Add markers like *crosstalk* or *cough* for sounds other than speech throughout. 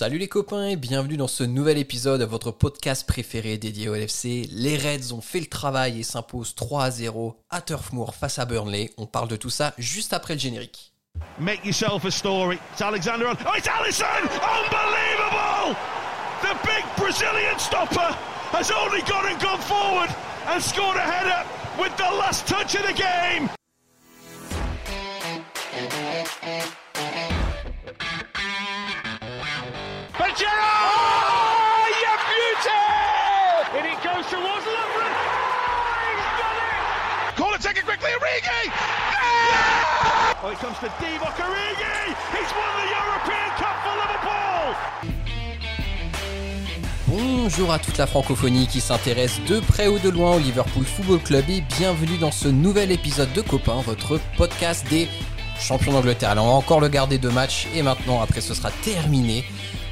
Salut les copains et bienvenue dans ce nouvel épisode de votre podcast préféré dédié au LFC. Les Reds ont fait le travail et s'imposent 3 à 0 à Turf Moor face à Burnley. On parle de tout ça juste après le générique. Make yourself a story. It's Alexander on. Oh, it's Allison! Unbelievable! The big Brazilian stopper has only gone and gone forward and scored a header with the last touch of the game. Origi! Yeah! Oh, it comes to Divock Origi! He's won the European Cup for Liverpool! Bonjour à toute la francophonie qui s'intéresse de près ou de loin au Liverpool Football Club et bienvenue dans ce nouvel épisode de Copain, votre podcast des champions d'Angleterre. Alors on va encore le garder deux matchs et maintenant après ce sera terminé.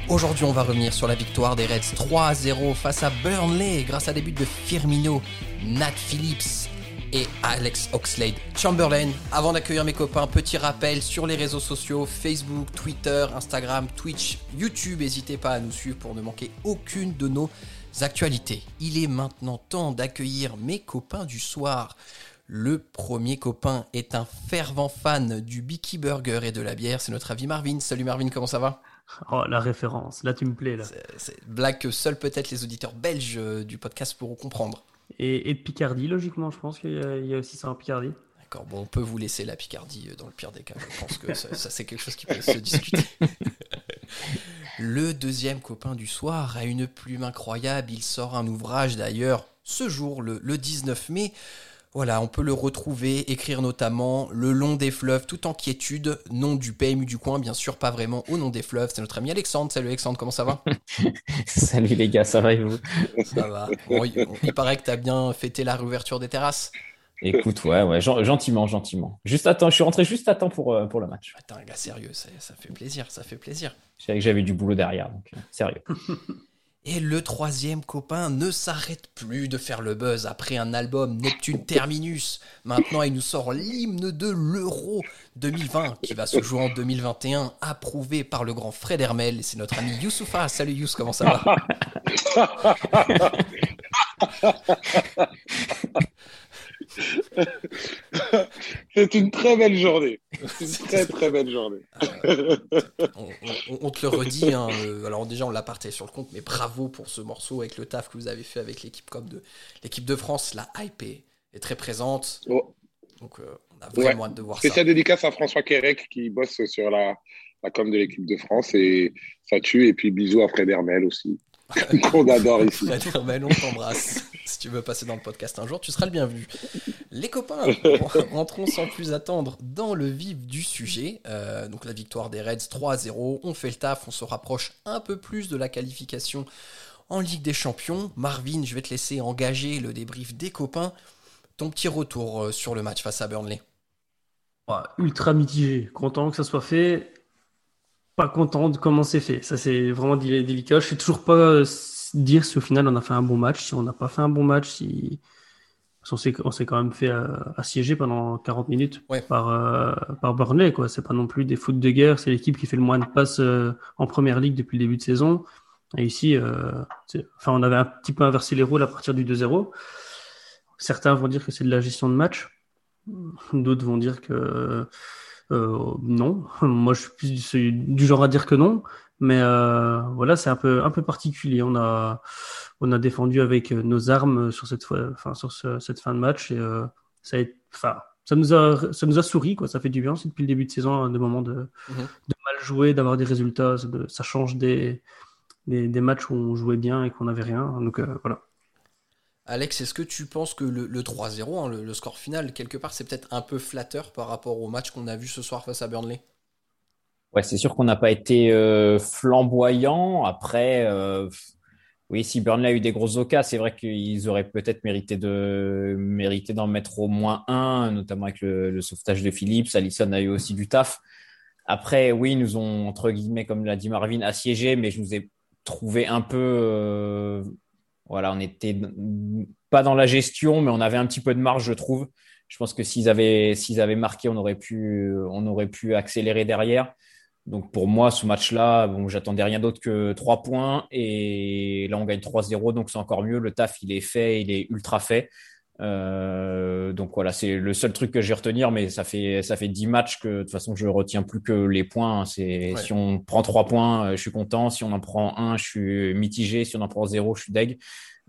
Aujourd'hui, on va revenir sur la victoire des Reds 3 0 face à Burnley grâce à des buts de Firmino, Nat Phillips et Alex Oxlade Chamberlain. Avant d'accueillir mes copains, petit rappel sur les réseaux sociaux Facebook, Twitter, Instagram, Twitch, YouTube. N'hésitez pas à nous suivre pour ne manquer aucune de nos actualités. Il est maintenant temps d'accueillir mes copains du soir. Le premier copain est un fervent fan du Bicky Burger et de la bière. C'est notre ami Marvin. Salut Marvin, comment ça va? Oh, la référence, là tu me plais. Là. C'est une blague que seuls peut-être les auditeurs belges euh, du podcast pourront comprendre. Et, et de Picardie, logiquement, je pense qu'il y, y, a aussi ça en Picardie. D'accord, bon, on peut vous laisser la Picardie euh, dans le pire des cas. Je pense que ça, *laughs* ça c'est quelque chose qui peut se discuter. *laughs* le deuxième copain du soir a une plume incroyable. Il sort un ouvrage d'ailleurs ce jour, le, le 19 mai. Voilà, on peut le retrouver, écrire notamment Le long des fleuves, tout en quiétude, nom du PMU du coin, bien sûr, pas vraiment au nom des fleuves. C'est notre ami Alexandre. Salut Alexandre, comment ça va? *laughs* Salut les gars, ça va et vous? Ça va. Bon, il, il, paraît que tu as bien fêté la réouverture des terrasses. Écoute, ouais, ouais, gentiment, gentiment. Juste à temps, je suis rentré juste à temps pour, euh, pour le match. Attends, un gars sérieux, ça, ça, fait plaisir, ça fait plaisir. Je savais que j'avais du boulot derrière, donc euh, sérieux. *laughs* Et le troisième copain ne s'arrête plus de faire le buzz après un album Neptune Terminus. Maintenant, il nous sort l'hymne de l'Euro 2020 qui va se jouer en 2021, approuvé par le grand Fred Hermel. C'est notre ami Youssoufa. Salut Youss, comment ça va? *laughs* *laughs* C'est une très belle journée. C'est une très *laughs* très belle journée. on, on, on, te le redit. Hein, euh, alors déjà, on l'a partagé sur le compte, mais bravo pour ce morceau avec le taf que vous avez fait avec l'équipe comme de l'équipe de France. La hype est, très présente. Oh. Donc euh, on a vraiment ouais. hâte de voir Spécial ça. dédicace à François Quérec qui bosse sur la, la com de l'équipe de France et ça tue. Et puis bisous à Fred Hermel aussi. *laughs* qu'on adore ici. Fred Hermel, on t'embrasse. Si tu veux passer dans le podcast un jour, tu seras le bienvenu. Les copains, *laughs* rentrons sans plus attendre dans le vif du sujet. Euh, donc la victoire des Reds 3-0, on fait le taf, on se rapproche un peu plus de la qualification en Ligue des Champions. Marvin, je vais te laisser engager le débrief des copains. Ton petit retour euh, sur le match face à Burnley. Ouais, ultra mitigé, content que ça soit fait pas content de comment c'est fait. Ça, c'est vraiment délicat. Je sais toujours pas dire si au final on a fait un bon match, si on n'a pas fait un bon match, si. On s'est quand même fait euh, assiéger pendant 40 minutes ouais. par, euh, par Burnley. Quoi. C'est pas non plus des foot de guerre. C'est l'équipe qui fait le moins de passes euh, en première ligue depuis le début de saison. Et ici, euh, enfin, on avait un petit peu inversé les rôles à partir du 2-0. Certains vont dire que c'est de la gestion de match. D'autres vont dire que euh, non, *laughs* moi je suis plus du genre à dire que non, mais euh, voilà, c'est un peu un peu particulier. On a on a défendu avec nos armes sur cette fois, enfin sur ce, cette fin de match et euh, ça a, enfin ça nous a ça nous a souri quoi. Ça fait du bien. C'est depuis le début de saison des moments de, mm -hmm. de mal jouer, d'avoir des résultats. Ça change des, des, des matchs où on jouait bien et qu'on n'avait rien. Donc euh, voilà. Alex, est-ce que tu penses que le, le 3-0, hein, le, le, score final, quelque part, c'est peut-être un peu flatteur par rapport au match qu'on a vu ce soir face à Burnley? Ouais, c'est sûr qu'on n'a pas été euh, flamboyant. Après, euh, oui, si Burnley a eu des grosses occasions, c'est vrai qu'ils auraient peut-être mérité de mérité d'en mettre au moins un, notamment avec le, sauvetage de Phillips. Allison a eu aussi du taf. Après, oui, ils nous ont, entre guillemets, comme l'a dit Marvin, assiégés, mais je nous ai trouvé un peu... Euh, voilà, on n'était pas dans la gestion, mais on avait un petit peu de marge, je trouve. Je pense que s'ils avaient, s'ils avaient marqué, on aurait pu, on aurait pu accélérer derrière. Donc pour moi, ce match-là, bon, j'attendais rien d'autre que 3 points. Et là, on gagne 3-0, donc c'est encore mieux. Le taf, il est fait, il est ultra fait. Euh, donc voilà, c'est le seul truc que j'ai retenir, mais ça fait ça fait 10 matchs que de toute façon je retiens plus que les points. C'est si on prend 3 points, euh, je suis content. Si on en prend un, je suis mitigé. Si on en prend 0, je suis deg.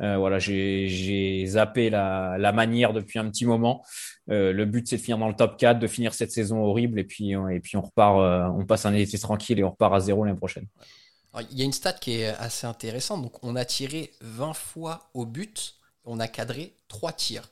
Euh, voilà, j'ai zappé la, manière depuis un petit moment. Euh, le but, c'est de finir dans le top 4, de finir cette saison horrible, et puis, et puis on repart, euh, on passe un été tranquille et on repart à zéro l'année prochaine. il y a une stat qui est assez intéressante. Donc, on a tiré 20 fois au but, on a cadré 3 tirs.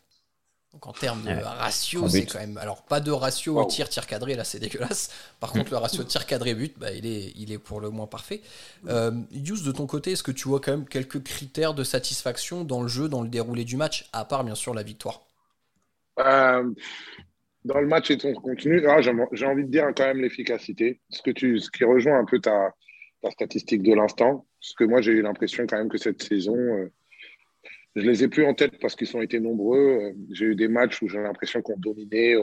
Donc en termes de ratio, c'est quand même. Alors pas de ratio tir tir cadré, là c'est dégueulasse. Par contre, le ratio tir cadré but, bah, il, est, il est pour le moins parfait. Euh, Yous, de ton côté, est-ce que tu vois quand même quelques critères de satisfaction dans le jeu, dans le déroulé du match, à part bien sûr la victoire? Euh, Dans le match et ton contenu, ah, j'ai envie de dire quand même l'efficacité. Ce, que tu, ce qui rejoint un peu ta, ta statistique de l'instant. Parce que moi j'ai eu l'impression quand même que cette saison. Euh, je les ai plus en tête parce qu'ils ont été nombreux. Euh, j'ai eu des matchs où j'ai l'impression qu'on dominait,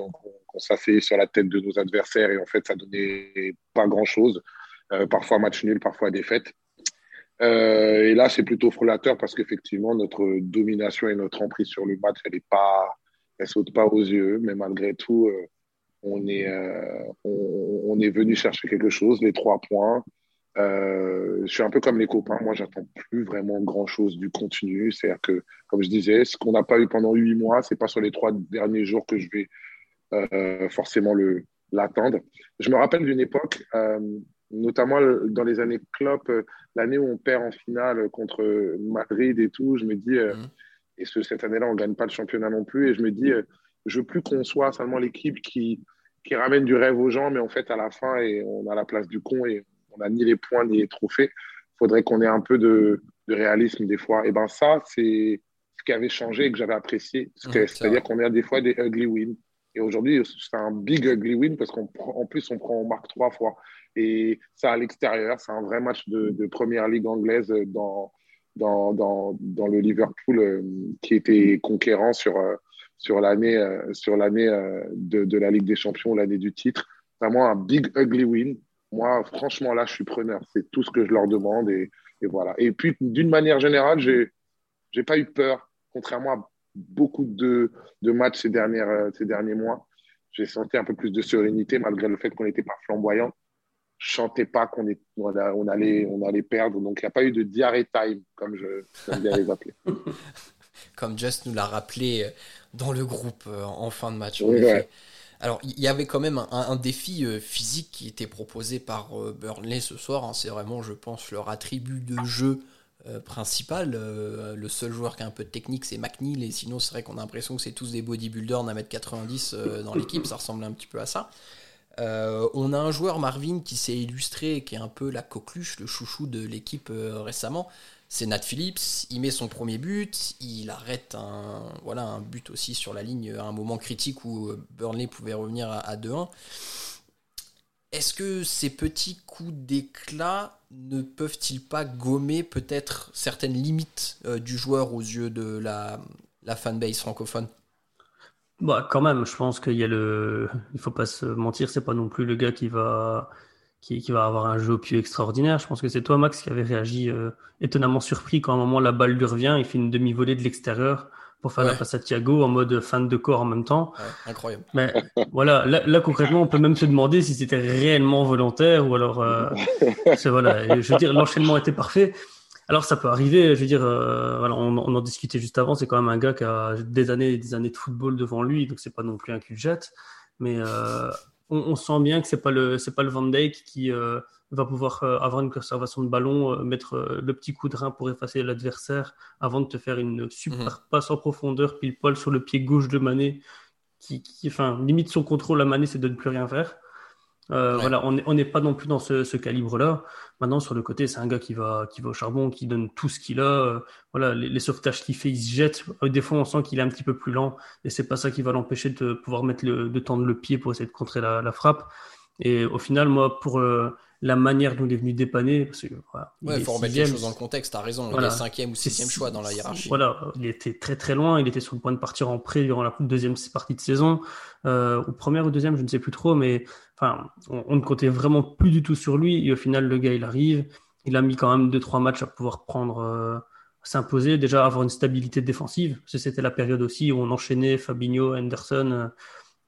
qu'on s'asseyait sur la tête de nos adversaires et en fait, ça donnait pas grand-chose. Euh, parfois match nul, parfois défaite. Euh, et là, c'est plutôt frôlateur parce qu'effectivement, notre domination et notre emprise sur le match, elle est pas, elle saute pas aux yeux. Mais malgré tout, on est, on, est venu chercher quelque chose, les trois points. Euh, je suis un peu comme les copains. Moi, j'attends plus vraiment grand chose du contenu. C'est-à-dire que, comme je disais, ce qu'on n'a pas eu pendant huit mois, c'est pas sur les trois derniers jours que je vais euh, forcément le l'attendre. Je me rappelle d'une époque, euh, notamment dans les années Klopp, l'année où on perd en finale contre Madrid et tout. Je me dis, mmh. et ce, cette année-là, on gagne pas le championnat non plus. Et je me dis, je veux plus qu'on soit seulement l'équipe qui qui ramène du rêve aux gens, mais en fait, à la fin, et on a la place du con et on n'a ni les points ni les trophées. Il faudrait qu'on ait un peu de, réalisme des fois. Et ben ça, c'est ce qui avait changé et que j'avais apprécié. C'est-à-dire qu'on a des fois des ugly wins. Et aujourd'hui, c'est un big ugly win parce qu'en plus, on prend, on marque trois fois. Et ça, à l'extérieur, c'est un vrai match de, première ligue anglaise dans, dans, dans, dans le Liverpool euh, qui était conquérant sur, euh, sur l'année euh, de, de la Ligue des Champions, l'année du titre. Vraiment un big ugly win moi, franchement, là, je suis preneur. C'est tout ce que je leur demande. Et, voilà. Et puis, d'une manière générale, j'ai n'ai pas eu peur, contrairement à beaucoup de, de matchs ces, dernières, euh, ces derniers mois. J'ai senti un peu plus de sérénité, malgré le fait qu'on n'était pas flamboyant. Je sentais pas qu'on on allait, on allait perdre. Donc, il n'y a pas eu de diarrhée time, comme je bien les appeler. *laughs* comme Just nous l'a rappelé dans le groupe euh, en fin de match. Alors, il y avait quand même un, défi euh, physique qui était proposé par euh, Burnley ce soir. Hein. C'est vraiment, je pense, leur attribut de jeu euh, principal. le seul joueur qui a un peu de technique, c'est McNeil. Et sinon, c'est vrai qu'on a l'impression que c'est tous des bodybuilders d'un mètre 90 dans *laughs* l'équipe. Ça ressemble un petit peu à ça. on a un joueur, Marvin, qui s'est illustré, qui est un peu la coqueluche, le chouchou de l'équipe récemment c'est Nat Phillips, il met son premier but, il arrête un, voilà, un but aussi sur la ligne à un moment critique où euh, Burnley pouvait revenir à, 2-1. Est-ce que ces petits coups d'éclat ne peuvent-ils pas gommer peut-être certaines limites euh, du joueur aux yeux de la, la fanbase francophone? Bah, quand même, je pense qu'il y a le. Il faut pas se mentir, c'est pas non plus le gars qui va qui, va avoir un jeu au pied extraordinaire. Je pense que c'est toi, Max, qui avait réagi euh, étonnamment surpris quand à un moment la balle lui revient, il fait une demi-volée de l'extérieur pour faire la passe à Thiago en mode fan de corps en même temps. incroyable. Mais voilà, là, concrètement, on peut même se demander si c'était réellement volontaire ou alors. Euh, voilà, je veux dire, l'enchaînement était parfait. Alors ça peut arriver, je veux dire, euh, voilà, on, on, en discutait juste avant, c'est quand même un gars qui a des années et des années de football devant lui, donc c'est pas non plus un cul jet. Mais euh, on, sent bien que c'est pas le c'est pas le Van Dijk qui euh, va pouvoir euh, avoir une conservation de ballon, euh, mettre le petit coup de rein pour effacer l'adversaire avant de te faire une super mhm. passe en profondeur pile poil sur le pied gauche de Mané qui, qui enfin limite son contrôle à Mané c'est de ne plus rien faire. Euh, voilà, on n'est pas non plus dans ce, calibre-là. Maintenant, sur le côté, c'est un gars qui va, qui va au charbon, qui donne tout ce qu'il a. Euh, voilà, les, sauvetages qu'il fait, il se jette. Euh, des fois, on sent qu'il est un petit peu plus lent, et c'est pas ça qui va l'empêcher de pouvoir mettre le, de tendre le pied pour essayer de contrer la, frappe. Et au final, moi, pour la manière dont il est venu dépanner, parce que il faut remettre les choses dans le contexte. T'as raison, il est cinquième ou sixième choix dans la hiérarchie. Voilà, il était très très loin. Il était sur le point de partir en prêt durant la deuxième partie de saison, ou première ou deuxième, je ne sais plus trop, mais enfin, on, ne comptait vraiment plus du tout sur lui. Et au final, le gars, il arrive. Il a mis quand même deux trois matchs à pouvoir prendre, euh, s'imposer, déjà avoir une stabilité défensive. C'était la période aussi où on enchaînait Fabinho, Henderson.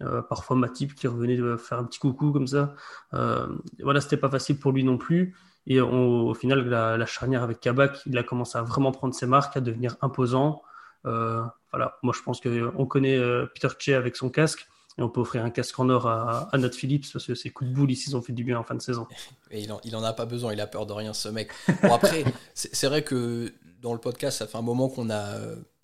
Euh, parfois Matip qui revenait de faire un petit coucou comme ça. Euh, voilà, c'était pas facile pour lui non plus. Et au final, la, charnière avec Kabak, il a commencé à vraiment prendre ses marques, à devenir imposant. Euh, voilà, moi je pense qu'on connaît Peter Che avec son casque. Et on peut offrir un casque en or à, à Phillips parce que ses coups de boule ici ont fait du bien en fin de saison. *laughs* Et il en, il en a pas besoin, il a peur de rien ce mec. Bon après, *laughs* c'est vrai que dans le podcast, ça fait un moment qu'on a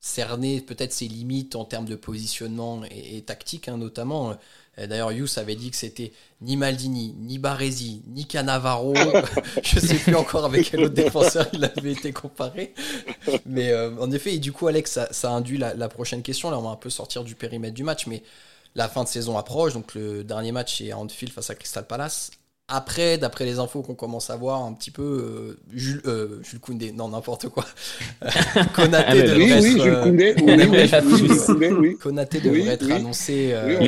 cerner peut-être ses limites en termes de positionnement et, tactique, hein, notamment. D'ailleurs, Yous avait dit que c'était ni Maldini, ni Baresi, ni Cannavaro. *laughs* je sais plus encore avec quel autre défenseur il avait été comparé. Mais euh, en effet, et du coup, Alex, ça, induit la, la, prochaine question. Là, on va un peu sortir du périmètre du match, mais la fin de saison approche. Donc, le dernier match est à Anfield face à Crystal Palace. Après, d'après les infos qu'on commence à voir un petit peu, euh, Jules, euh, Jules Koundé, non, n'importe quoi. *laughs* Konaté ah, devrait oui, être, oui, Jules Koundé, oui, oui, *laughs* Konaté devrait être annoncé. Euh,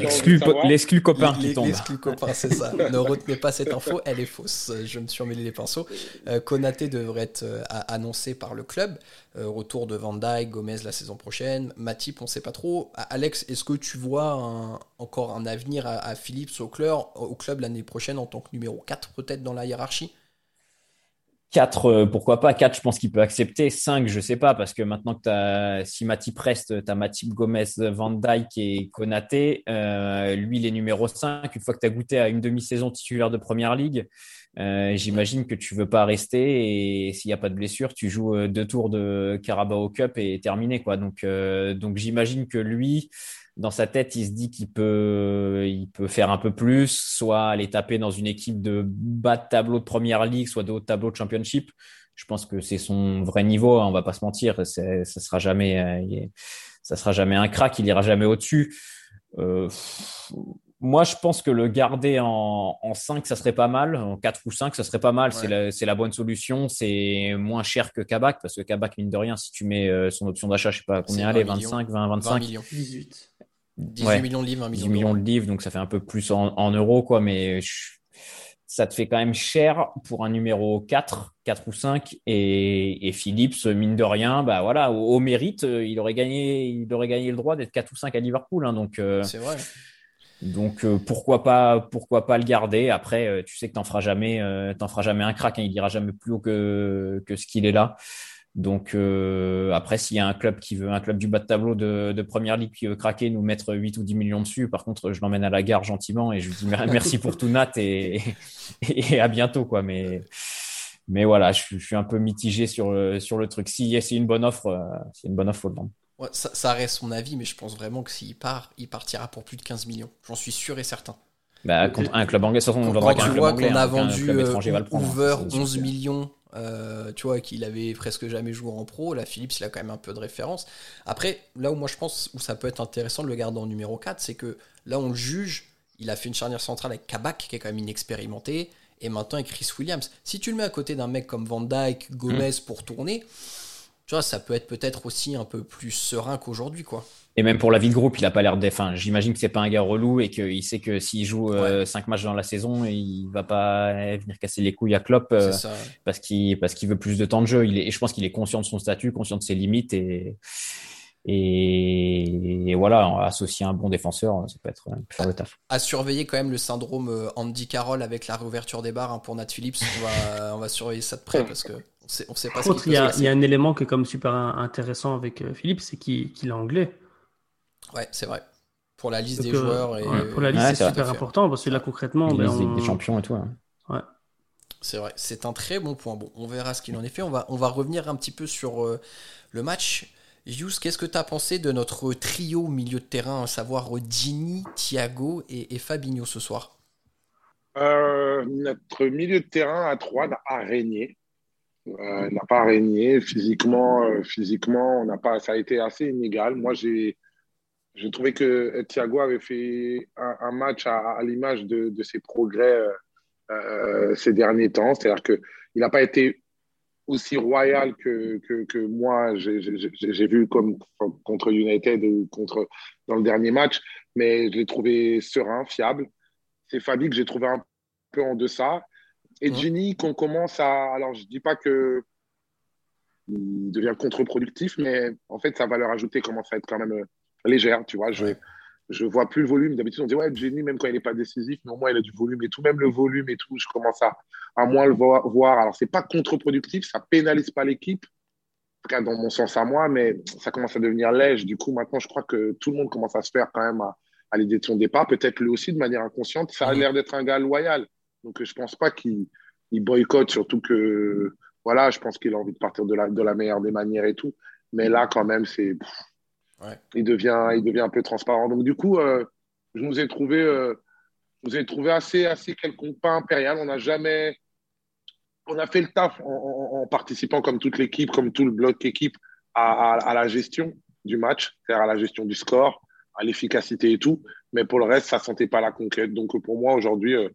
L'exclu copain qui tombe. L'exclu copain, c'est ça. *laughs* ne retenez pas cette info, elle est fausse. Je me suis emmêlé les pinceaux. Euh, Konaté devrait être euh, annoncé par le club. Euh, retour de Van Dyke, Gomez la saison prochaine. Matip, on ne sait pas trop. Alex, est-ce que tu vois encore un avenir à, Philips au club, au club l'année prochaine en tant que numéro 4 peut-être dans la hiérarchie 4, euh, pourquoi pas 4, je pense qu'il peut accepter. 5, je sais pas, parce que maintenant que tu as, si Matip reste, tu as Matip, Gomez, Van Dyke et Konaté. Euh, lui, il est numéro 5. Une fois que tu as goûté à une demi-saison titulaire de première ligue, euh, j'imagine que tu veux pas rester et s'il n'y a pas de blessure, tu joues deux tours de Carabao Cup et terminé quoi. Donc donc j'imagine que lui dans sa tête, il se dit qu'il peut il peut faire un peu plus, soit aller taper dans une équipe de bas de tableau de première ligue, soit de haut de tableau de championship. Je pense que c'est son vrai niveau, hein, on va pas se mentir, ça sera jamais ça sera jamais un crack, il ira jamais au-dessus. Euh, moi, je pense que le garder en, en 5, ça serait pas mal. En 4 ou 5, ça serait pas mal. C'est la, la, bonne solution. C'est moins cher que Kabak, parce que Kabak, mine de rien, si tu mets euh, son option d'achat, je sais pas combien elle est, 25, 20, 25. 20 millions. 18. 18 millions de livres, 20 millions. 10 millions de livres, donc ça fait un peu plus en, en euros, quoi. Mais ça te fait quand même cher pour un numéro 4, 4 ou 5. Et, et Phillips, mine de rien, bah voilà, au, mérite, euh, il aurait gagné, il aurait gagné le droit d'être 4 ou 5 à Liverpool. Hein, donc, euh, c'est vrai. Donc euh, pourquoi pas pourquoi pas le garder Après, euh, tu sais que t'en feras jamais t'en feras jamais un crack. Hein, il ira jamais plus haut que que ce qu'il est là. Donc après, s'il y a un club qui veut un club du bas de tableau de, de première ligue qui veut craquer, nous mettre 8 ou 10 millions dessus. Par contre, je l'emmène à la gare gentiment et je lui dis merci pour tout Nat et, et, à bientôt quoi. Mais mais voilà, je, suis un peu mitigé sur le, sur le truc. Si c'est une bonne offre, c'est une bonne offre, faut le vendre ça, reste son avis, mais je pense vraiment que s'il part, il partira pour plus de 15 millions. J'en suis sûr et certain. Bah, contre un club anglais, on quand, tu vois qu'on a hein, vendu Hoover 11 millions, euh, tu vois, qu'il avait presque jamais joué en pro. Là, Philips, il a quand même un peu de référence. Après, là où moi je pense où ça peut être intéressant de le garder en numéro 4, c'est que là, on le juge. Il a fait une charnière centrale avec Kabak, qui est quand même inexpérimenté, et maintenant avec Chris Williams. Si tu le mets à côté d'un mec comme Van Dyke, Gomez mm. pour tourner, tu vois, ça peut être peut-être aussi un peu plus serein qu'aujourd'hui, quoi. Et même pour la vie de groupe, il a pas l'air de. Enfin, j'imagine que c'est pas un gars relou et qu'il sait que s'il joue 5 euh, matchs dans la saison, il va pas venir casser les couilles à Klopp euh, parce qu'il parce qu'il veut plus de temps de jeu. Il est, et je pense qu'il est conscient de son statut, conscient de ses limites et et, voilà, associer un bon défenseur, ça peut être faire le taf. À surveiller quand même le syndrome euh, Andy Carroll avec la réouverture des bars hein, pour Nat Phillips. On va, *laughs* on va surveiller ça de près parce que on sait, on sait pas ce Il y, a, il y a un élément qui est comme super intéressant avec euh, Philippe, c'est qu'il est anglais. Ouais, c'est vrai. Pour la liste des euh, joueurs. Et... pour la liste, c'est super important parce que là, concrètement. Ben, des champions et tout. Hein. Ouais. C'est vrai, c'est un très bon point. Bon, on verra ce qu'il en est fait. On va, on va revenir un petit peu sur le match. Yous, qu'est-ce que tu as pensé de notre trio milieu de terrain, à savoir Dini, Thiago et, Fabinho ce soir? Euh, Notre milieu de terrain à trois pas régné. Euh, n'a pas régné physiquement. Euh, physiquement, on n'a pas. Ça a été assez inégal. Moi, j'ai trouvé que Thiago avait fait un, match à, l'image de, de, ses progrès ces derniers temps. C'est-à-dire qu'il n'a pas été aussi royal que, que, que moi, j'ai vu comme contre United ou contre, dans le dernier match, mais je l'ai trouvé serein, fiable. c'est Fabi que j'ai trouvé un peu en deçà. Et Ginny, qu'on commence à. Alors, je dis pas que il devient contre-productif, mais en fait, sa valeur ajoutée commence à être quand même euh, légère, tu vois. Je, je vois plus le volume. D'habitude, on dit, ouais, Jenny, même quand il n'est pas décisif, mais au moins, il a du volume et tout. Même le volume et tout, je commence à, à moins le voir. Alors, c'est pas contre-productif, ça pénalise pas l'équipe, en tout cas dans mon sens à moi, mais ça commence à devenir léger. Du coup, maintenant, je crois que tout le monde commence à se faire quand même à, à l'idée de son départ. Peut-être lui aussi, de manière inconsciente. Ça a l'air d'être un gars loyal. Donc, je pense pas qu'il boycotte, surtout que, voilà, je pense qu'il a envie de partir de la, de la meilleure des manières et tout. Mais là, quand même, c'est il, devient, il devient un peu transparent. Donc, du coup, euh, je nous ai trouvé, euh, je ai trouvé assez, assez quelconque, pas impérial. On n'a jamais. On a fait le taf en, participant, comme toute l'équipe, comme tout le bloc équipe, à, à, la gestion du match, c'est-à-dire à la gestion du score, à l'efficacité et tout. Mais pour le reste, ça ne sentait pas la conquête. Donc, pour moi, aujourd'hui, euh,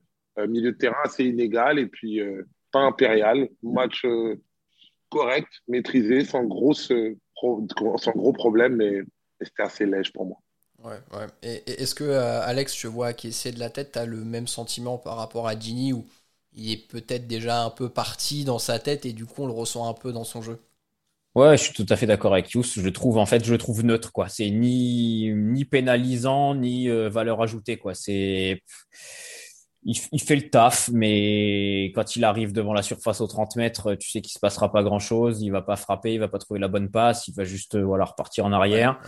milieu de terrain assez inégal et puis pas impérial. Match correct, maîtrisé, sans, grosse, sans gros problème, mais c'était assez léger pour moi. Ouais, ouais. Et, est-ce que, euh, Alex, je vois qui essaie de la tête, tu as le même sentiment par rapport à Ginny où il est peut-être déjà un peu parti dans sa tête et du coup on le ressent un peu dans son jeu? Ouais, je suis tout à fait d'accord avec Yous. Je trouve, en fait, je le trouve neutre, quoi. C'est ni, ni pénalisant, ni euh, valeur ajoutée, quoi. C'est, il, fait le taf, mais quand il arrive devant la surface aux 30 mètres, tu sais qu'il se passera pas grand chose. Il va pas frapper, il va pas trouver la bonne passe, il va juste euh, voilà repartir en arrière.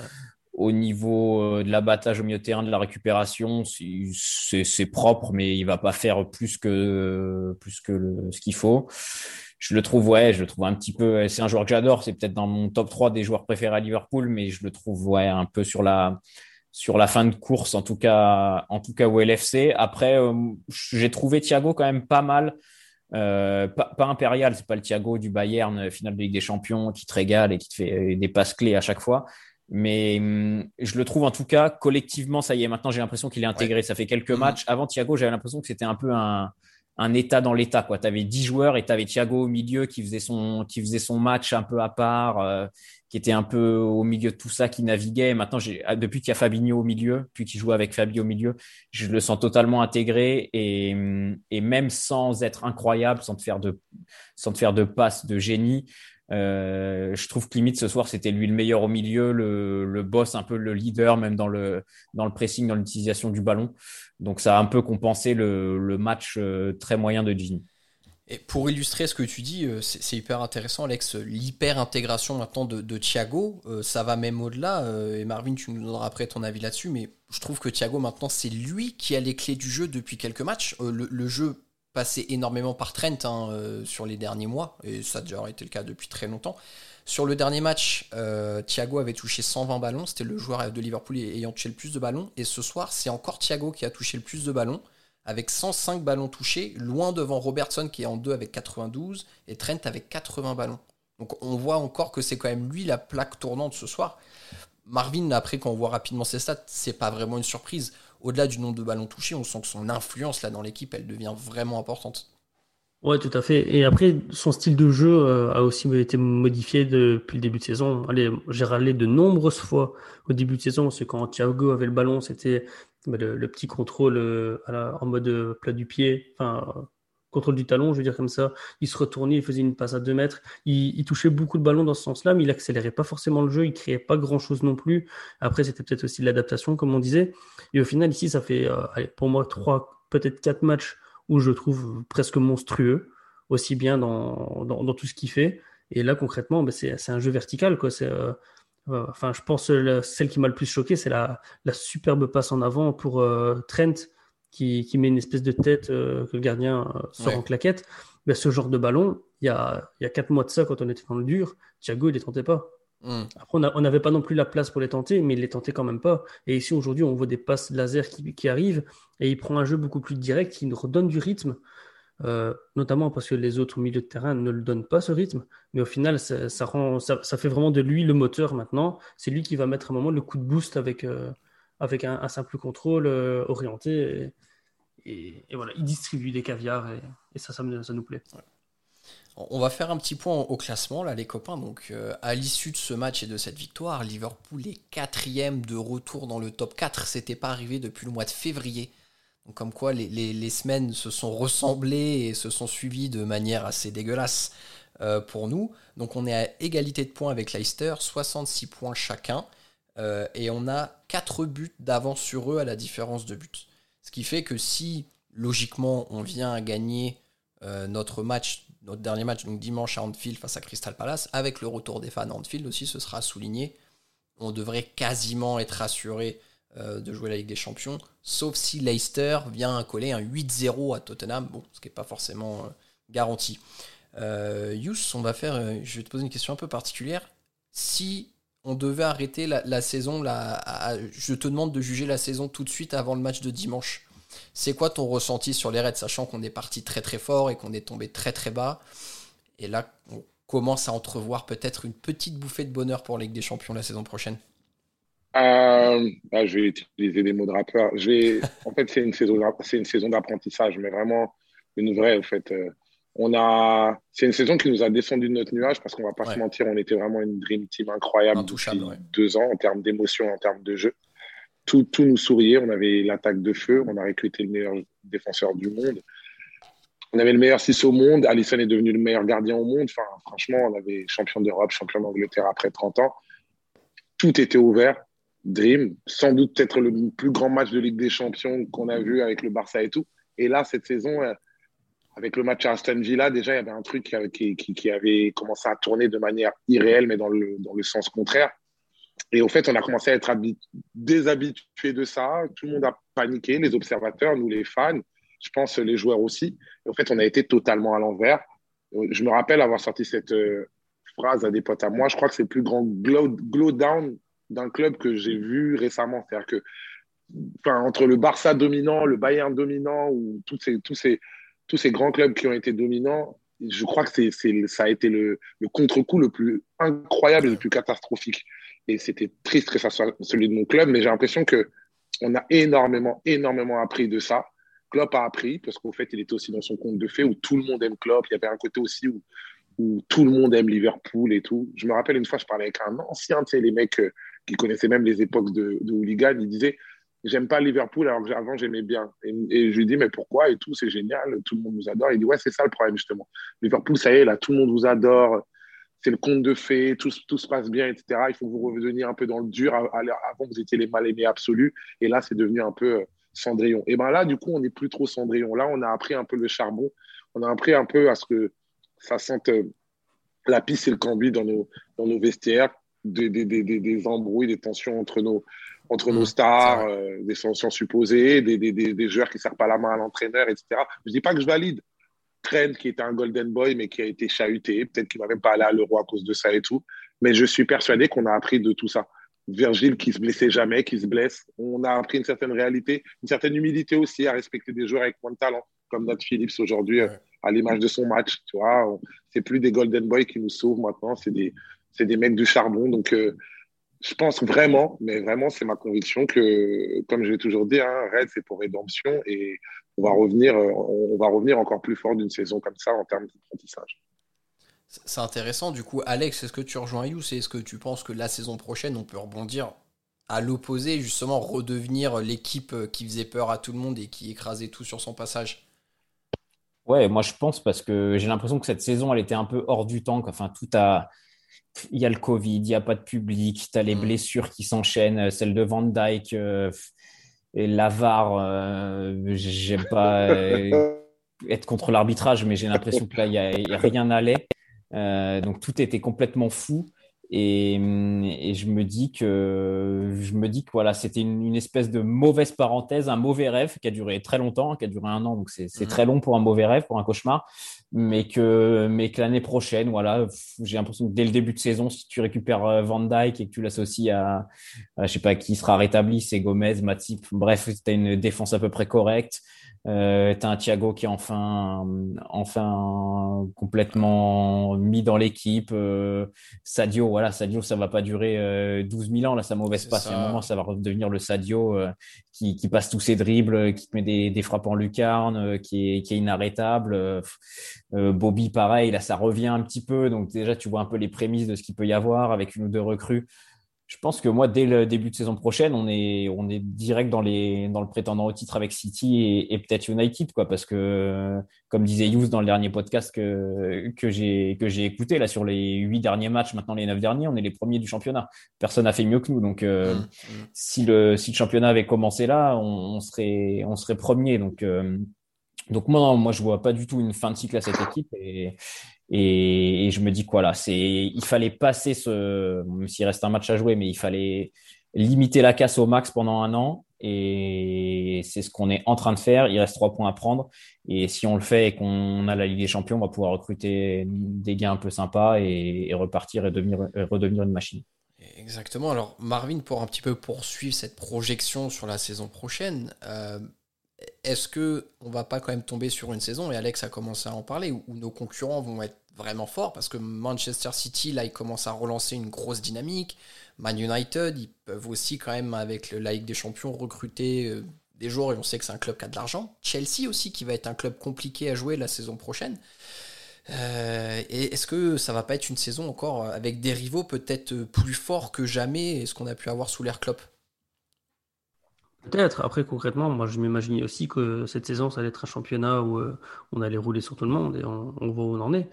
Au niveau euh, de l'abattage au milieu de terrain, de la récupération, c'est propre, mais il va pas faire plus que plus que ce qu'il faut. Je le trouve ouais, je le trouve un petit peu. C'est un joueur que j'adore. C'est peut-être dans mon top 3 des joueurs préférés à Liverpool, mais je le trouve ouais un peu sur la sur la fin de course, en tout cas, en tout cas au LFC. Après, euh, j'ai trouvé Thiago quand même pas mal. Euh, pas, pas, impérial, c'est pas le Thiago du Bayern, euh, finale de Ligue des Champions, qui te régale et qui te fait des passes clés à chaque fois. Mais hum, je le trouve en tout cas collectivement, ça y est. Maintenant, j'ai l'impression qu'il est intégré. Ça fait quelques mmh. matchs. Avant Thiago, j'avais l'impression que c'était un peu un, un état dans l'état. Tu avais 10 joueurs et tu avais Thiago au milieu qui faisait son, qui faisait son match un peu à part, qui était un peu au milieu de tout ça, qui naviguait. maintenant, ah, depuis qu'il y a Fabinho au milieu, puis qu'il joue avec Fabio au milieu, je le sens totalement intégré et, et même sans être incroyable, sans te faire de, sans te faire de passes de génie, euh, je trouve que limite ce soir c'était lui le meilleur au milieu, le, le, boss, un peu le leader, même dans le, dans le pressing, dans l'utilisation du ballon. Donc ça a un peu compensé le, le match euh, très moyen de Gini. Pour illustrer ce que tu dis, euh, c'est hyper intéressant, Alex. L'hyper-intégration maintenant de, de Thiago, euh, ça va même au-delà. Euh, et Marvin, tu nous donneras après ton avis là-dessus. Mais je trouve que Thiago, maintenant, c'est lui qui a les clés du jeu depuis quelques matchs. Le, jeu passait énormément par Trent hein, sur les derniers mois. Et ça a déjà été le cas depuis très longtemps. Sur le dernier match, Thiago avait touché 120 ballons. C'était le joueur de Liverpool ayant touché le plus de ballons. Et ce soir, c'est encore Thiago qui a touché le plus de ballons avec 105 ballons touchés, loin devant Robertson qui est en 2 avec 92 et Trent avec 80 ballons. Donc on voit encore que c'est quand même lui la plaque tournante ce soir. Marvin, après, quand on voit rapidement ses stats, c'est pas vraiment une surprise. Au-delà du nombre de ballons touchés, on sent que son influence là dans l'équipe, elle devient vraiment importante. Ouais, tout à fait. Et après, son style de jeu euh, a aussi été modifié depuis le début de saison. Allez, j'ai râlé de nombreuses fois au début de saison, c'est quand Thiago avait le ballon, c'était bah, le, petit contrôle euh, en mode euh, plat du pied, enfin contrôle du talon, je veux dire comme ça. Il se retournait, il faisait une passe à deux mètres. Il, touchait beaucoup de ballons dans ce sens-là, mais il accélérait pas forcément le jeu, il créait pas grand-chose non plus. Après, c'était peut-être aussi l'adaptation, comme on disait. Et au final, ici, ça fait euh, pour moi trois, peut-être quatre matchs où je trouve presque monstrueux, aussi bien dans, dans, tout ce qu'il fait. Et là, concrètement, bah, c'est un jeu vertical. Quoi. C'est Enfin, je pense que celle qui m'a le plus choqué, c'est la, superbe passe en avant pour euh, Trent qui, met une espèce de tête euh, que le gardien euh, sort en claquette. Ben, ce genre de ballon, il y a, il y a quatre mois de ça, quand on était dans le dur, Thiago, il les tentait pas. Hmm. Après, on n'avait pas non plus la place pour les tenter, mais il les tentait quand même pas. Et ici, aujourd'hui, on voit des passes laser qui, qui, arrivent et il prend un jeu beaucoup plus direct qui nous redonne du rythme. Euh, notamment parce que les autres milieux de terrain ne le donnent pas ce rythme, mais au final, ça, rend, ça, fait vraiment de lui le moteur maintenant. C'est lui qui va mettre à un moment le coup de boost avec, euh, avec un, simple contrôle euh, orienté. Et, voilà, il distribue des caviars et, ça, ça, nous plaît. On va faire un petit point au classement, là, les copains. Donc, à l'issue de ce match et de cette victoire, Liverpool est quatrième de retour dans le top 4. C'était pas arrivé depuis le mois de février Comme quoi les, semaines se sont ressemblées et se sont suivies de manière assez dégueulasse euh, pour nous. Donc on est à égalité de points avec Leicester, 66 points chacun. Euh, et on a 4 buts d'avance sur eux à la différence de buts. Ce qui fait que si logiquement on vient à gagner euh, notre match, notre dernier match, donc dimanche à Anfield face à Crystal Palace, avec le retour des fans à Anfield aussi, ce sera souligné. On devrait quasiment être assuré de jouer la Ligue des Champions, sauf si Leicester vient coller un 8-0 à Tottenham, ce qui n'est pas forcément garanti. Yous, on va faire, je vais te poser une question un peu particulière. Si on devait arrêter la, saison. je te demande de juger la saison tout de suite avant le match de dimanche. C'est quoi ton ressenti sur les Reds, sachant qu'on est parti très très fort et qu'on est tombé très très bas? Et là, on commence à entrevoir peut-être une petite bouffée de bonheur pour la Ligue des Champions la saison prochaine. Euh, ah, je vais utiliser des mots de rappeur. *laughs* en fait, c'est une saison, c'est une saison d'apprentissage, mais vraiment une vraie. En fait, euh, on a, c'est une saison qui nous a descendu de notre nuage parce qu'on va pas se mentir, on était vraiment une dream team incroyable depuis deux ans en termes d'émotion, en termes de jeu. Tout, tout nous souriait. On avait l'attaque de feu. On a recruté le meilleur défenseur du monde. On avait le meilleur 6 au monde. Alisson est devenu le meilleur gardien au monde. Enfin, franchement, on avait champion d'Europe, champion d'Angleterre après 30 ans. Tout était ouvert. Dream. Sans doute peut-être le plus grand match de Ligue des Champions qu'on a vu avec le Barça et tout. Et là, cette saison, avec le match à Aston Villa, déjà, il y avait un truc qui, qui, avait commencé à tourner de manière irréelle, mais dans le, dans le sens contraire. Et au fait, on a commencé à être déshabitué de ça. Tout le monde a paniqué, les observateurs, nous les fans, je pense les joueurs aussi. Et au fait, on a été totalement à l'envers. Je me rappelle avoir sorti cette euh, phrase à des potes à moi. Je crois que c'est le plus grand glow, glow down d'un club que j'ai vu récemment. C'est-à-dire que, enfin, entre le Barça dominant, le Bayern dominant, ou tous ces, tous ces, tous ces grands clubs qui ont été dominants, je crois que c'est, ça a été le, contre-coup le plus incroyable et le plus catastrophique. Et c'était triste que ça soit celui de mon club, mais j'ai l'impression que on a énormément, énormément appris de ça. Klopp a appris, parce qu'au fait, il était aussi dans son compte de fait où tout le monde aime Klopp. Il y avait un côté aussi où, où tout le monde aime Liverpool et tout. Je me rappelle une fois, je parlais avec un ancien, tu sais, les mecs euh, qui connaissaient même les époques de, de hooligan, il disait j'aime pas Liverpool alors que avant j'aimais bien. Et, je lui dis, mais pourquoi et tout, c'est génial, tout le monde nous adore. Il dit, ouais, c'est ça le problème justement. Liverpool, ça y est, là, tout le monde vous adore, c'est le conte de fées, tout, tout se passe bien, etc. Il faut vous revenir un peu dans le dur. Avant, vous étiez les mal-aimés absolus. Et là, c'est devenu un peu euh, Cendrillon. Et ben là, du coup, on n'est plus trop Cendrillon. Là, on a appris un peu le charbon. On a appris un peu à ce que ça sente euh, la pisse et le cambi dans nos, dans nos vestiaires, des, des, des, des embrouilles, des tensions entre nos, entre nos mmh, stars, euh, des sanctions supposées, des, des, des, joueurs qui ne servent pas la main à l'entraîneur, etc. Je ne dis pas que je valide. Trent, qui était un golden boy, mais qui a été chahuté, peut-être qu'il ne va même pas aller à l'euro à cause de ça et tout. Mais je suis persuadé qu'on a appris de tout ça. Virgile qui se blessait jamais, qui se blesse. On a appris une certaine réalité, une certaine humilité aussi à respecter des joueurs avec moins de talent, comme Nat Phillips aujourd'hui, euh, à l'image de son match. Tu vois, c'est plus des golden boys qui nous sauvent maintenant, c'est des, c'est des mecs du charbon. Donc, euh, je pense vraiment, mais vraiment, c'est ma conviction que, comme je l'ai toujours dit, hein, Red, c'est pour rédemption et on va revenir, euh, on va revenir encore plus fort d'une saison comme ça en termes d'apprentissage. C'est intéressant. Du coup, Alex, est-ce que tu rejoins You Est-ce que tu penses que la saison prochaine, on peut rebondir à l'opposé, justement, redevenir l'équipe qui faisait peur à tout le monde et qui écrasait tout sur son passage? Ouais, moi je pense parce que j'ai l'impression que cette saison, elle était un peu hors du temps. Enfin, tout a, il y a le Covid, il n'y a pas de public, tu as les mm. blessures qui s'enchaînent, euh, celle de Van Dyke euh, et Lavar. Euh, J'aime pas euh, être contre l'arbitrage, mais j'ai l'impression que là, il n'y a, a, rien n'allait. donc tout était complètement fou. Et, et, je me dis que je me dis que voilà, c'était une, espèce de mauvaise parenthèse, un mauvais rêve qui a duré très longtemps, qui a duré un an, donc c'est mm. très long pour un mauvais rêve, pour un cauchemar mais que, mais que l'année prochaine, voilà, j'ai l'impression que dès le début de saison, si tu récupères euh, Van Dyke et que tu l'associes à, à, je sais pas qui sera rétabli, c'est Gomez, Matip, bref, tu as une défense à peu près correcte. Euh, tu as un Thiago qui est enfin, enfin complètement mis dans l'équipe. Euh, Sadio, voilà, Sadio, ça va pas durer euh, 12 000 ans, là, sa mauvaise passe. À un moment, ça va redevenir le Sadio euh, qui, qui, passe tous ses dribbles, qui te met des, des frappes en lucarne, euh, qui, est, qui est inarrêtable. Bobby, pareil, là, ça revient un petit peu. Donc, déjà, tu vois un peu les prémices de ce qu'il peut y avoir avec une ou deux recrues je pense que moi, dès le début de saison prochaine, on est, on est direct dans, les, dans le prétendant au titre avec City et, peut-être United, quoi, parce que, comme disait Hughes dans le dernier podcast que, que j'ai écouté, là, sur les huit derniers matchs, maintenant les neuf derniers, on est les premiers du championnat. Personne n'a fait mieux que nous. Donc, euh, mmh, mmh. si, le, si le championnat avait commencé là, on, serait, on serait premier. Donc, euh, donc moi, moi, je vois pas du tout une fin de cycle à cette équipe. Et, et, je me dis quoi là, c'est il fallait passer ce, même s'il reste un match à jouer, mais il fallait limiter la casse au max pendant un an. Et c'est ce qu'on est en train de faire. Il reste trois points à prendre. Et si on le fait et qu'on a la Ligue des Champions, on va pouvoir recruter des gains un peu sympas et, repartir et, devenir, redevenir une machine. Exactement. Alors Marvin, pour un petit peu poursuivre cette projection sur la saison prochaine, euh, est-ce que on va pas quand même tomber sur une saison et Alex a commencé à en parler où nos concurrents vont être vraiment fort parce que Manchester City, là, ils commencent à relancer une grosse dynamique. Man United, ils peuvent aussi, quand même, avec la Ligue des Champions, recruter euh, des joueurs et on sait que c'est un club qui a de l'argent. Chelsea aussi, qui va être un club compliqué à jouer la saison prochaine. Euh, et est-ce que ça va pas être une saison encore avec des rivaux peut-être plus forts que jamais ce qu'on a pu avoir sous l'air Klopp? Peut-être. Après, concrètement, moi, je m'imaginais aussi que cette saison, ça allait être un championnat où euh, on allait rouler sur tout le monde et on, voit où on en est.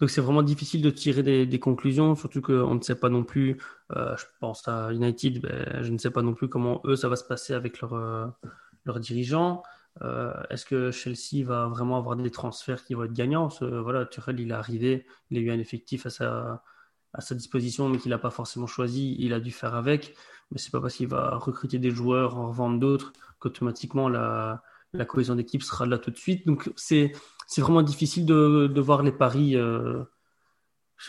Donc c'est vraiment difficile de tirer des, conclusions, surtout qu'on ne sait pas non plus, euh, je pense à United, ben, je ne sais pas non plus comment eux, ça va se passer avec leurs euh, dirigeants. Euh, est-ce que Chelsea va vraiment avoir des transferts qui vont être gagnants? Voilà, Tuchel, il est arrivé, il a eu un effectif à sa, à sa disposition, mais qu'il n'a pas forcément choisi, il a dû faire avec. Mais c'est pas parce qu'il va recruter des joueurs, en revendre d'autres, qu'automatiquement la, cohésion d'équipe sera là tout de suite. Donc c'est vraiment difficile de, de, voir les paris euh,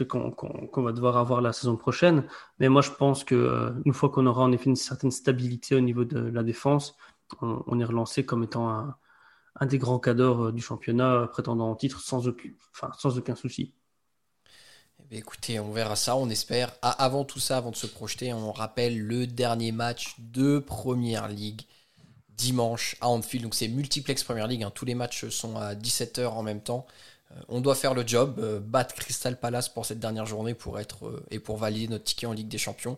qu'on va devoir avoir la saison prochaine. Mais moi, je pense que euh, une fois qu'on aura en effet une certaine stabilité au niveau de la défense, on, est relancé comme étant un, des grands cadors euh, du championnat, prétendant au titre sans enfin, sans aucun souci. Écoutez, on verra ça, on espère. Ah, avant tout ça, avant de se projeter, on rappelle le dernier match de Première Ligue dimanche à Anfield. Donc c'est multiplex Premier League. Hein. Tous les matchs sont à 17h en même temps. Euh, on doit faire le job, euh, battre Crystal Palace pour cette dernière journée pour être euh, et pour valider notre ticket en Ligue des Champions.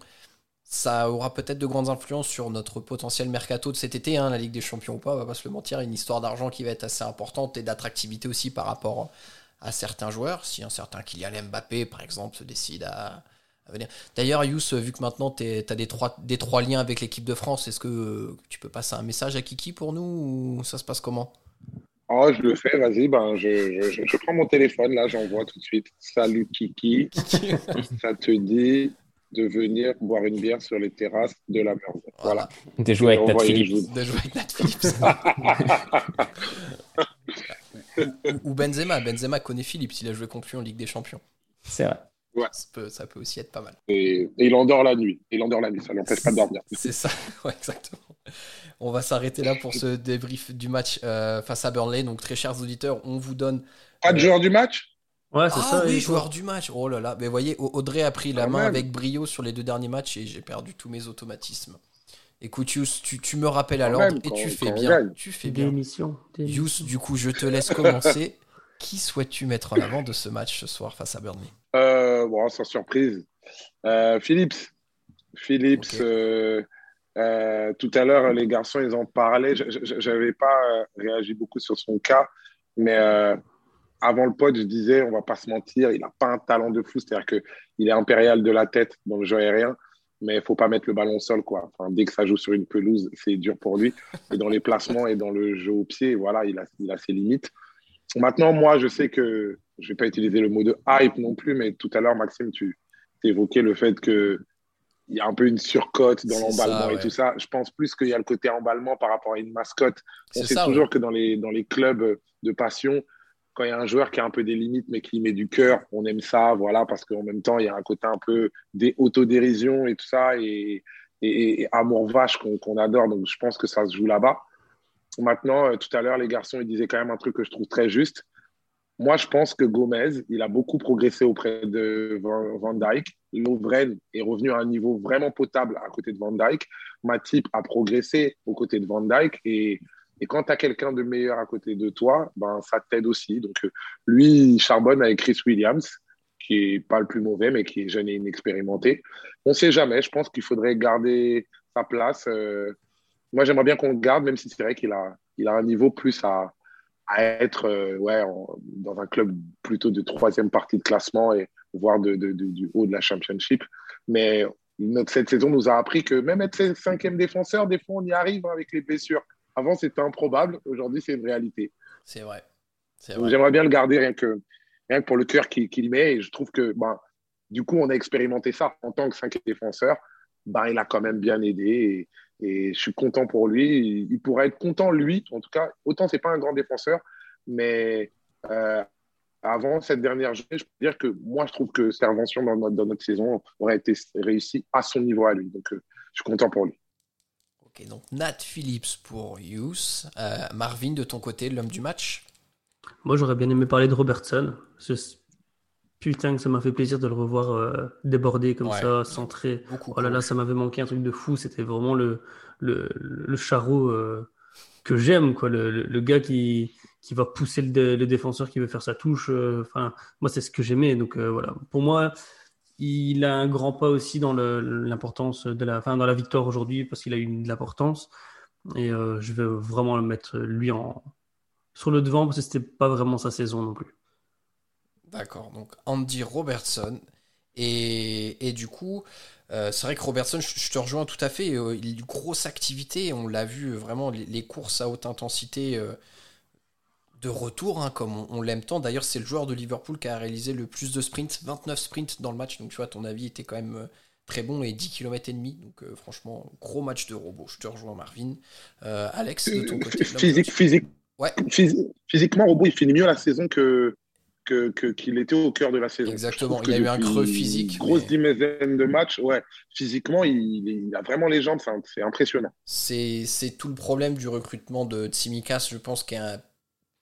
Ça aura peut-être de grandes influences sur notre potentiel mercato de cet été, hein, la Ligue des Champions ou pas, on va pas se le mentir, une histoire d'argent qui va être assez importante et d'attractivité aussi par rapport à certains joueurs. Si un certain Kylian Mbappé, par exemple, se décide à, D'ailleurs, Yous, vu que maintenant tu as des trois, des trois liens avec l'équipe de France, est-ce que euh, tu peux passer un message à Kiki pour nous ou ça se passe comment? Oh, je le fais, vas-y, ben, je, je, prends mon téléphone, là, j'envoie tout de suite. Salut Kiki, ça te dit de venir boire une bière sur les terrasses de la merde. Voilà. De jouer avec Nat Philippe. De jouer avec Nat Philippe. *laughs* ou, ou Benzema. Benzema connaît Philippe s'il a joué contre lui en Ligue des Champions. C'est vrai. Ça, peut, aussi être pas mal. Et, il endort la nuit. Il endort la nuit, ça l'empêche pas de dormir. *laughs* C'est ça, *laughs* ouais, exactement. On va s'arrêter là pour ce débrief du match euh, face à Burnley. Donc, très chers auditeurs, on vous donne. Pas de joueur du match? Ouais, c'est ah, ça. Oui, joueur du match. Oh là là. Mais voyez, Audrey a pris la main avec brio sur les deux derniers matchs et j'ai perdu tous mes automatismes. Écoute, Yous, tu, me rappelles à l'ordre et tu fais bien. Tu fais bien. Yous, du coup, je te laisse commencer. *laughs* Qui souhaites-tu mettre en avant de ce match ce soir face à Burnley? Euh, bon, sans surprise. Euh, Philips. Philips. Euh, euh, tout à l'heure, les garçons, ils en parlaient. Je n'avais pas réagi beaucoup sur son cas, mais avant le pod, je disais, on va pas se mentir, il n'a pas un talent de fou. C'est-à-dire qu'il est impérial de la tête dans le jeu aérien, mais il faut pas mettre le ballon au sol. Quoi. Enfin, dès que ça joue sur une pelouse, c'est dur pour lui. Et dans les placements et dans le jeu au pied, voilà, il a, il a ses limites. Maintenant, moi, je sais que je ne vais pas utiliser le mot de hype non plus, mais tout à l'heure, Maxime, tu évoquais le fait qu'il y a un peu une surcote dans l'emballement et tout ça. Je pense plus qu'il y a le côté emballement par rapport à une mascotte. On sait toujours que dans les, dans les clubs de passion, quand il y a un joueur qui a un peu des limites mais qui met du cœur, on aime ça, voilà, parce qu'en même temps, il y a un côté un peu d'autodérision et tout ça, et, et, amour vache qu'on adore. Donc, je pense que ça se joue là-bas. Maintenant, euh, tout à l'heure, les garçons, ils disaient quand même un truc que je trouve très juste. Moi, je pense que Gomez, il a beaucoup progressé auprès de Van Dyke. Lovren est revenu à un niveau vraiment potable à côté de Van Dyke. Matip a progressé aux côtés de Van Dyke. Et, et quand tu as quelqu'un de meilleur à côté de toi, ben, ça t'aide aussi. Donc, euh, lui, il charbonne avec Chris Williams, qui est pas le plus mauvais, mais qui est jeune et inexpérimenté. On ne sait jamais. Je pense qu'il faudrait garder sa place. Euh, moi, j'aimerais bien qu'on le garde, même si c'est vrai qu'il a, il a un niveau plus à, à être euh, ouais, dans un club plutôt de troisième partie de classement et voire du haut de la championship. Mais cette saison nous a appris que même être cinquième défenseur, des fois, on y arrive avec les blessures. Avant, c'était improbable. Aujourd'hui, c'est une réalité. C'est vrai. J'aimerais bien le garder rien que, rien que pour le cœur qu'il met. Et je trouve que ben, du coup, on a expérimenté ça en tant que cinquième défenseur. Ben, il a quand même bien aidé. Et, et je suis content pour lui. Il, pourrait être content, lui, en tout cas. Autant, c'est pas un grand défenseur, mais euh, avant cette dernière journée, je peux dire que moi, je trouve que cette intervention dans notre, dans notre saison aurait été réussie à son niveau à lui. Donc, euh, je suis content pour lui. Ok, donc Nat Phillips pour Hughes. Euh, Marvin, de ton côté, l'homme du match? Moi, j'aurais bien aimé parler de Robertson. Putain, que ça m'a fait plaisir de le revoir euh, déborder comme ça, centré. oh là là, ça m'avait manqué un truc de fou. C'était vraiment le, le, le charreau que j'aime, quoi. Le, le, gars qui, qui va pousser le, le, défenseur qui veut faire sa touche. Euh, enfin, moi, c'est ce que j'aimais. Donc euh, voilà. Pour moi, il a un grand pas aussi dans l'importance de la, enfin, dans la victoire aujourd'hui parce qu'il a eu de l'importance. Et euh, je vais vraiment le mettre lui sur le devant parce que c'était pas vraiment sa saison non plus. D'accord. Donc Andy Robertson et, et du coup. c'est vrai que Robertson, je, te rejoins tout à fait. il a une grosse activité. On l'a vu vraiment, les, courses à haute intensité de retour, hein, comme on, l'aime tant. D'ailleurs, c'est le joueur de Liverpool qui a réalisé le plus de sprints, 29 sprints dans le match. Donc, tu vois, ton avis était quand même euh, très bon et 10 km et demi. Donc, euh, franchement, gros match de robot. Je te rejoins, Marvin. Euh, Alex, de ton côté. Physique, physique, ouais. physiquement, robot, il finit mieux la saison que qu'il que, était au cœur de la saison. Exactement, il a eu un creux physique. Grosse dizaine de matchs, ouais. Physiquement, il, a vraiment les jambes, c'est impressionnant. C'est tout le problème du recrutement de Tsimikas, je pense, qui est un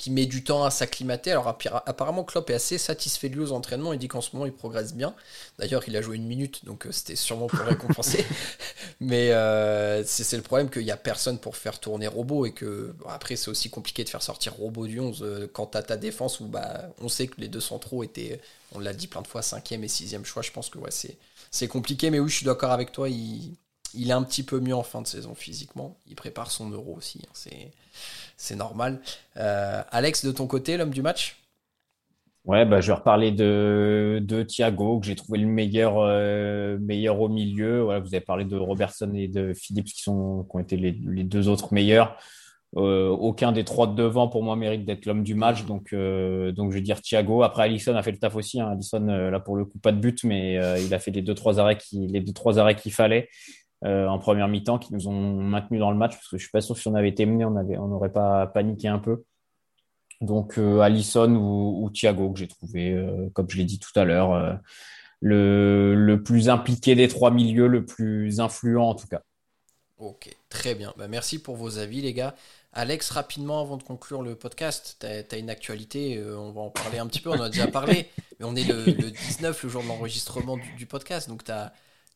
qui met du temps à s'acclimater. Alors apparemment Klopp est assez satisfait de lui aux entraînements, il dit qu'en ce moment il progresse bien. D'ailleurs il a joué une minute, donc euh, c'était sûrement pour récompenser. *laughs* Mais euh, c'est le problème qu'il n'y a personne pour faire tourner Robot et que après c'est aussi compliqué de faire sortir Robot du 11 euh, quand tu ta défense où bah, on sait que les deux centraux étaient, on l'a dit plein de fois, cinquième et sixième choix. Je pense que ouais, c'est compliqué, mais oui je suis d'accord avec toi, il est un petit peu mieux en fin de saison physiquement. Il prépare son euro aussi. Hein. C'est normal. Euh, Alex, de ton côté, l'homme du match? Ouais, bah, je vais reparler de, de Thiago, que j'ai trouvé le meilleur, euh, meilleur au milieu. Vous avez parlé de Robertson et de Phillips, qui, sont, qui ont été les, les deux autres meilleurs. Euh, aucun des trois de devant, pour moi, mérite d'être l'homme du match. Donc, donc, je vais dire Thiago. Après, Alisson a fait le taf aussi. Hein. Alisson, là, pour le coup, pas de but, mais il a fait les deux, trois arrêts qui, les deux, trois arrêts qu'il fallait. Euh, en première mi-temps qui nous ont maintenus dans le match parce que je suis pas sûr que si on avait été mené, on avait, on n'aurait pas paniqué un peu. Donc euh, Allison ou, Thiago que j'ai trouvé, euh, comme je l'ai dit tout à l'heure, le, le, plus impliqué des trois milieux, le plus influent en tout cas. Ok, très bien. Bah, merci pour vos avis les gars. Alex, rapidement avant de conclure le podcast, tu as, une actualité, on va en parler un petit peu, on en a déjà parlé, *laughs* mais on est le, 19, le jour de l'enregistrement du, du, podcast, donc tu as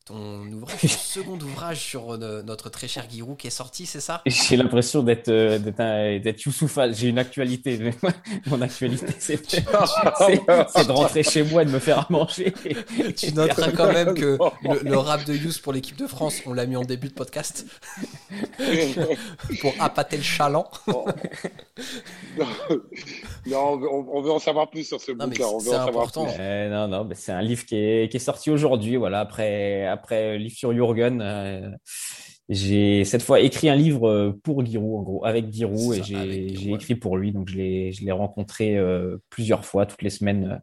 ton ouvrage, ton *laughs* second ouvrage sur euh, notre très cher Giroud qui est sorti, c'est ça? J'ai l'impression d'être euh, d'être Youssoufa. J'ai une actualité. Mon actualité, *laughs* c'est de rentrer chez moi et de me faire à manger. Tu noteras quand même que le, rap de Youss pour l'équipe de France, on l'a mis en début de podcast *laughs* pour appâter le chaland. non, on, veut en savoir plus sur ce bouquin. C'est important. Euh, non, non, c'est un livre qui est, qui est sorti aujourd'hui. Voilà, après après euh, livre sur Jurgen, euh, j'ai cette fois écrit un livre euh, pour Giroud, en gros, avec Giroud, et j'ai écrit pour lui. Donc, je l'ai rencontré plusieurs fois, toutes les semaines.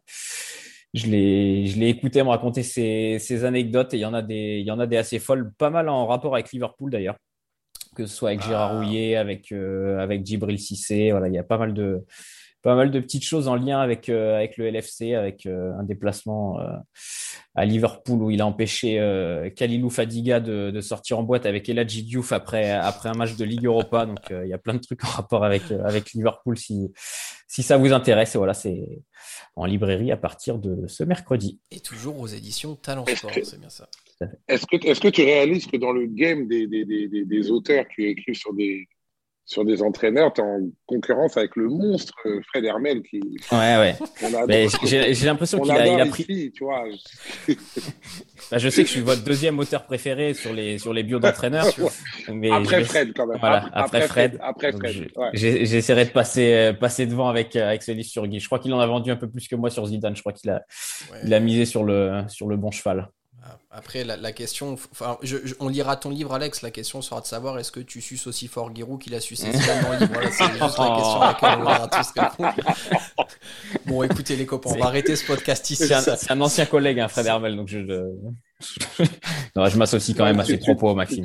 je l'ai écouté me raconter ses, anecdotes, et il y, en a des, il y en a des assez folles, pas mal en rapport avec Liverpool d'ailleurs, que ce soit avec Gérard ah. Rouillet, avec, avec Djibril Cissé. Voilà, il y a pas mal de pas mal de petites choses en lien avec, euh, avec le LFC, avec euh, un déplacement euh, à Liverpool où il a empêché Kalilou Fadiga de, de, sortir en boîte avec Eladji Diouf après, après un match de Ligue Europa. Donc il y a plein de trucs en rapport avec, avec Liverpool si, si ça vous intéresse. Et voilà, c'est en librairie à partir de ce mercredi. Et toujours aux éditions Talent Sport, c'est bien ça. Est-ce que, est que tu réalises que dans le game des, des, des, des auteurs qui écrivent sur des, sur des entraîneurs, tu es en concurrence avec le monstre euh, Fred Hermel qui. Ouais, ouais. J'ai l'impression qu'il a, il a pris. tu vois. *laughs* bah, je sais que je suis votre deuxième auteur préféré sur les, sur les bios d'entraîneurs. après Fred, quand même. Voilà, après, Fred. Après Fred. J'essaierai de passer, euh, passer devant avec, euh, avec ce livre sur Guy. Je crois qu'il en a vendu un peu plus que moi sur Zidane. Je crois qu'il a, il a misé sur le, sur le bon cheval. Après, la, question, enfin, on lira ton livre, Alex. La question sera de savoir est-ce que tu suces aussi fort Giroud qu'il a sucé dans le livre. Voilà, c'est juste la *laughs* question à laquelle on va tous répondre. bon, écoutez, les copains, on va arrêter ce podcast ici. C'est un, ancien collègue, hein, Fred Hermel, donc je. je *laughs* m'associe quand même à ses propos, Maxime.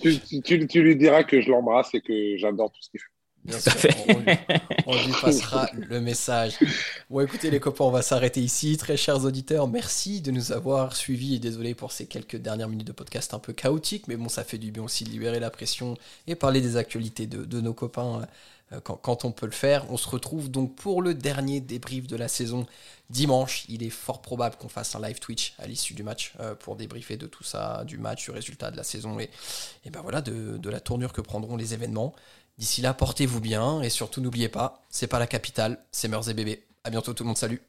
tu, lui diras que je l'embrasse et que j'adore tout ce qu'il fait. Bien sûr, on, lui, passera le message. Bon, écoutez les copains, on va s'arrêter ici. Très chers auditeurs, merci de nous avoir suivis et désolé pour ces quelques dernières minutes de podcast un peu chaotiques, mais bon, ça fait du bien aussi de libérer la pression et parler des actualités de, nos copains euh, quand, on peut le faire. On se retrouve donc pour le dernier débrief de la saison dimanche. Il est fort probable qu'on fasse un live Twitch à l'issue du match euh, pour débriefer de tout ça, du match, du résultat de la saison et, et ben voilà, de, de la tournure que prendront les événements. D'ici là, portez-vous bien et surtout n'oubliez pas, c'est pas la capitale, c'est Meurs et Bébés. À bientôt tout le monde, salut.